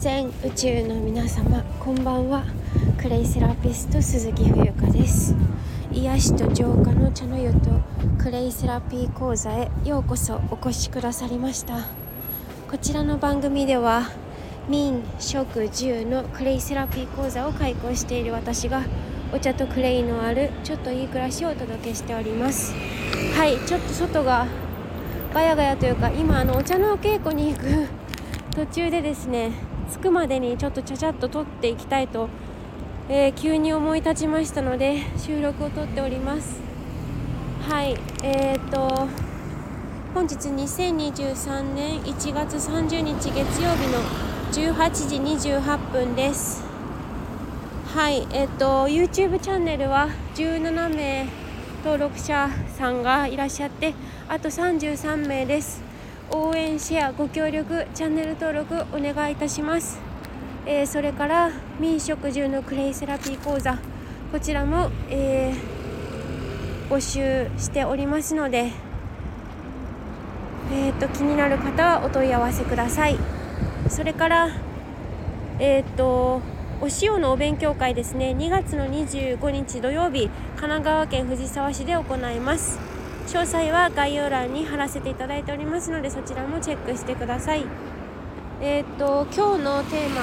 全宇宙の皆様こんばんは。クレイセラピスト鈴木冬香です。癒しと浄化の茶の湯とクレイセラピー講座へようこそお越しくださりました。こちらの番組では民食住のクレイセラピー講座を開講している私がお茶とクレイのあるちょっといい暮らしをお届けしております。はいちょっと外がガヤガヤというか今あのお茶のお稽古に行く途中でですね着くまでにちょっとちゃちゃっと撮っていきたいと、えー、急に思い立ちましたので収録を撮っております。はいえーと本日2023年1月30日月曜日の18時28分です。はいえっ、ー、と YouTube チャンネルは17名登録者さんがいらっしゃってあと33名です。応援シェアご協力チャンネル登録お願いいたします、えー、それから民食住のクレイセラピー講座。こちらも、えー、募集しておりますのでえーと、気になる方はお問い合わせください。それからえっ、ー、とお塩のお勉強会ですね。2月の25日土曜日神奈川県藤沢市で行います。詳細は概要欄に貼らせていただいておりますのでそちらもチェックしてください。えっ、ー、と今日のテーマ。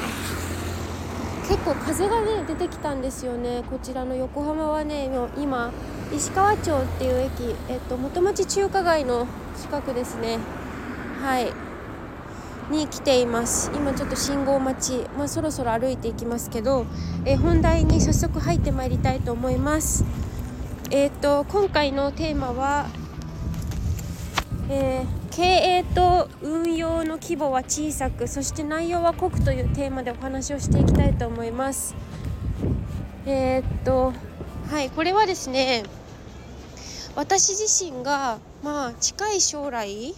結構風がね出てきたんですよね。こちらの横浜はね今石川町っていう駅、えっと、元町中華街の近くですね。はい。に来ています。今ちょっと信号待ち、まあ、そろそろ歩いていきますけど、え本題に早速入ってまいりたいと思います。えっ、と今回のテーマは、えー、経営と運用の規模は小さくそして内容は濃くというテーマでお話をしていきたいと思います。えー、っとはいこれはですね私自身がまあ近い将来、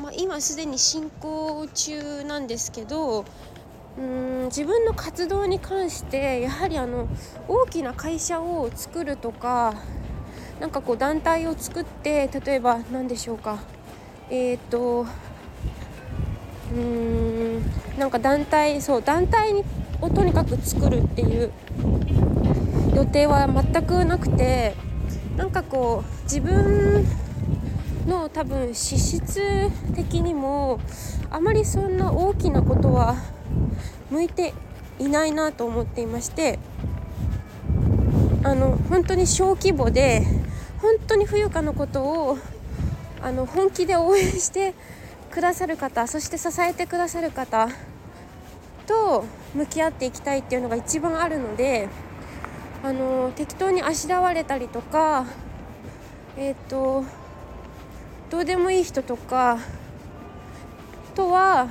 まあ、今すでに進行中なんですけどうん自分の活動に関してやはりあの大きな会社を作るとかなんかこう団体を作って例えば何でしょうか。えっ、とうーんなんか団体そう団体をとにかく作るっていう予定は全くなくてなんかこう自分の多分資質的にもあまりそんな大きなことは向いていないなと思っていましてあの本当に小規模で本当に冬香のことをあの本気で応援してくださる方そして支えてくださる方と向き合っていきたいっていうのが一番あるのであの適当にあしらわれたりとかえっ、ー、とどうでもいい人とかとは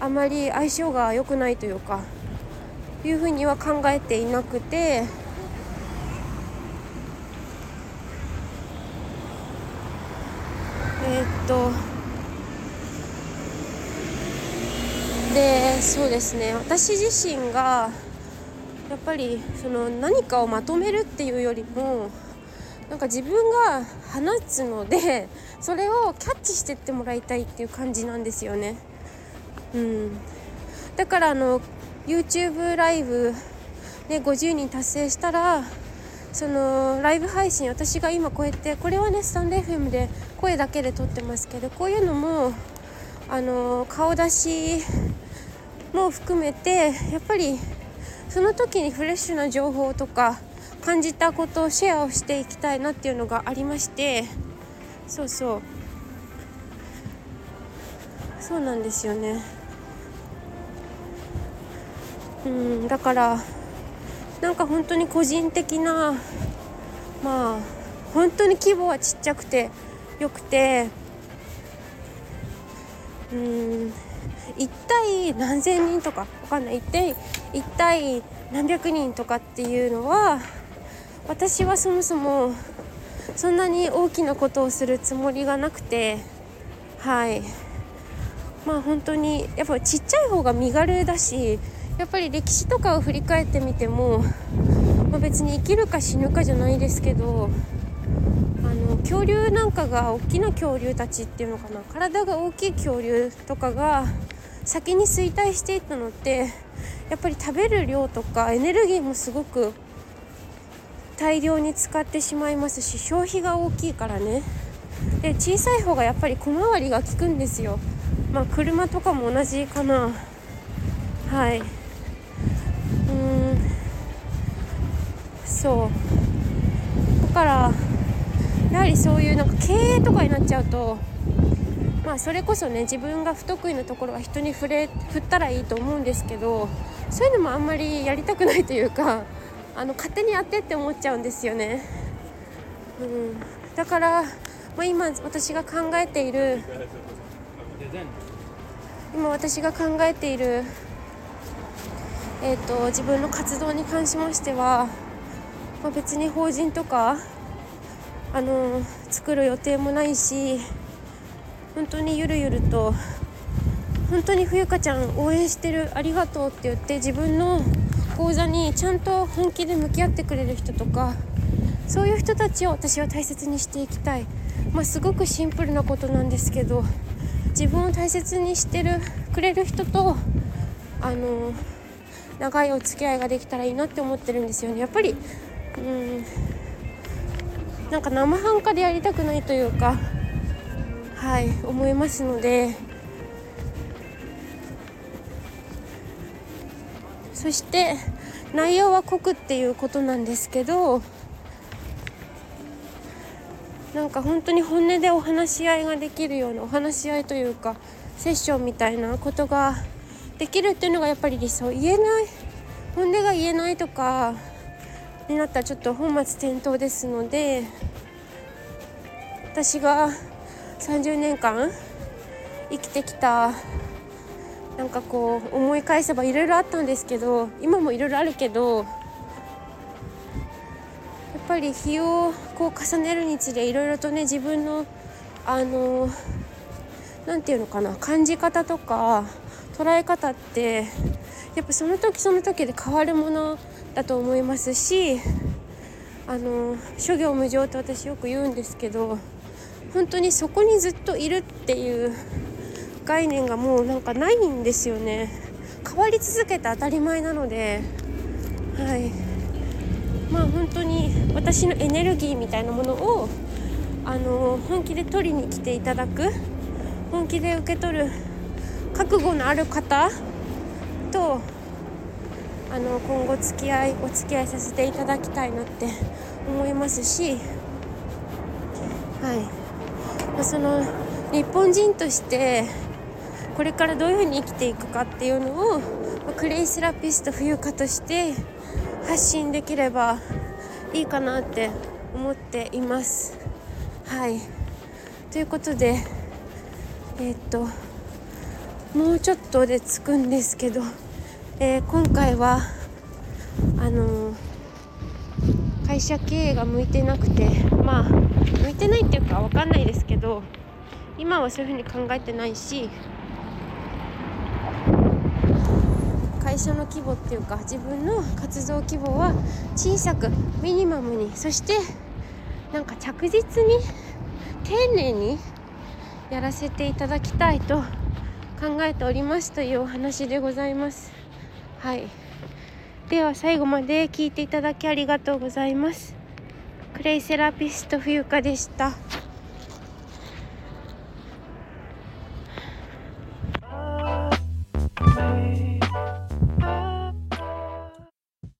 あまり相性が良くないというかいうふうには考えていなくてえー、っと。でそうですね。私自身がやっぱりその何かをまとめるっていうよりもなんか自分が放つのでそれをキャッチしてってもらいたいっていう感じなんですよね。うん、だからあの YouTube ライブで50人達成したらそのライブ配信私が今こうやってこれはねスタンド FM で声だけで撮ってますけどこういうのもあの顔出しも含めてやっぱりその時にフレッシュな情報とか感じたことをシェアをしていきたいなっていうのがありましてそうそう。そうなんですよね。うんだからなんか本当に個人的なまあ本当に規模はちっちゃくてよくてうん1対何千人とかわかんない。1対1対何百人とかっていうのは私はそもそもそんなに大きなことをするつもりがなくてはい。まあ本当にやっぱちっちゃい方が身軽だしやっぱり歴史とかを振り返ってみても、まあ、別に生きるか死ぬかじゃないですけどあの恐竜なんかが大きな恐竜たちっていうのかな体が大きい恐竜とかが先に衰退していったのってやっぱり食べる量とかエネルギーもすごく大量に使ってしまいますし消費が大きいからね。で小さい方がやっぱり小回りが利くんですよ。まあ車とかも同じかな。はい。そうだからやはりそういうなんか経営とかになっちゃうとまあそれこそね自分が不得意なところは人に触れ振ったらいいと思うんですけどそういうのもあんまりやりたくないというかあの勝手にやってって思っちゃうんですよね。うん、だから、まあ、今私が考えている今私が考えている、えーと、自分の活動に関しましては、まあ、別に法人とかあの作る予定もないし本当にゆるゆると本当に冬香ちゃん応援してるありがとうって言って自分の講座にちゃんと本気で向き合ってくれる人とかそういう人たちを私は大切にしていきたい、まあ、すごくシンプルなことなんですけど自分を大切にしてるくれる人とあの長いお付き合いができたらいいなって思ってるんですよね。やっぱりうん。なんか生半可でやりたくないというかはい思いますので。そして内容は濃くっていうことなんですけどなんか本当に本音でお話し合いができるようなお話し合いというかセッションみたいなことができるっていうのがやっぱり理想。言えない本音が言えないとかになったらちょっと本末転倒ですので私が30年間生きてきたなんかこう思い返せばいろいろあったんですけど今もいろいろあるけどやっぱり日をこう重ねるにつれいろいろとね自分のあの何て言うのかな感じ方とか捉え方ってやっぱその時その時で変わるものだと思いますしあの諸行無常と私よく言うんですけど本当にそこにずっといるっていう概念がもうなんかないんですよね。変わり続けて当たり前なのではい。まあ本当に私のエネルギーみたいなものをあの本気で取りに来ていただく本気で受け取る覚悟のある方とあの今後付き合いお付き合いさせていただきたいなって 思いますしはい、まあ、その日本人としてこれからどういうふうに生きていくかっていうのをクレイセラピスト冬香として発信できればいいかなって思っています。はい。ということでえー、っともうちょっとで着くんですけど、えー、今回はあのー、会社経営が向いてなくてまあ向いてないっていうか分かんないですけど今はそういうふうに考えてないし会社の規模っていうか自分の活動規模は小さくミニマムにそしてなんか着実に丁寧にやらせていただきたいと考えておりますというお話でございます。はい。では最後まで聞いていただきありがとうございます。クレイセラピスト冬香でした。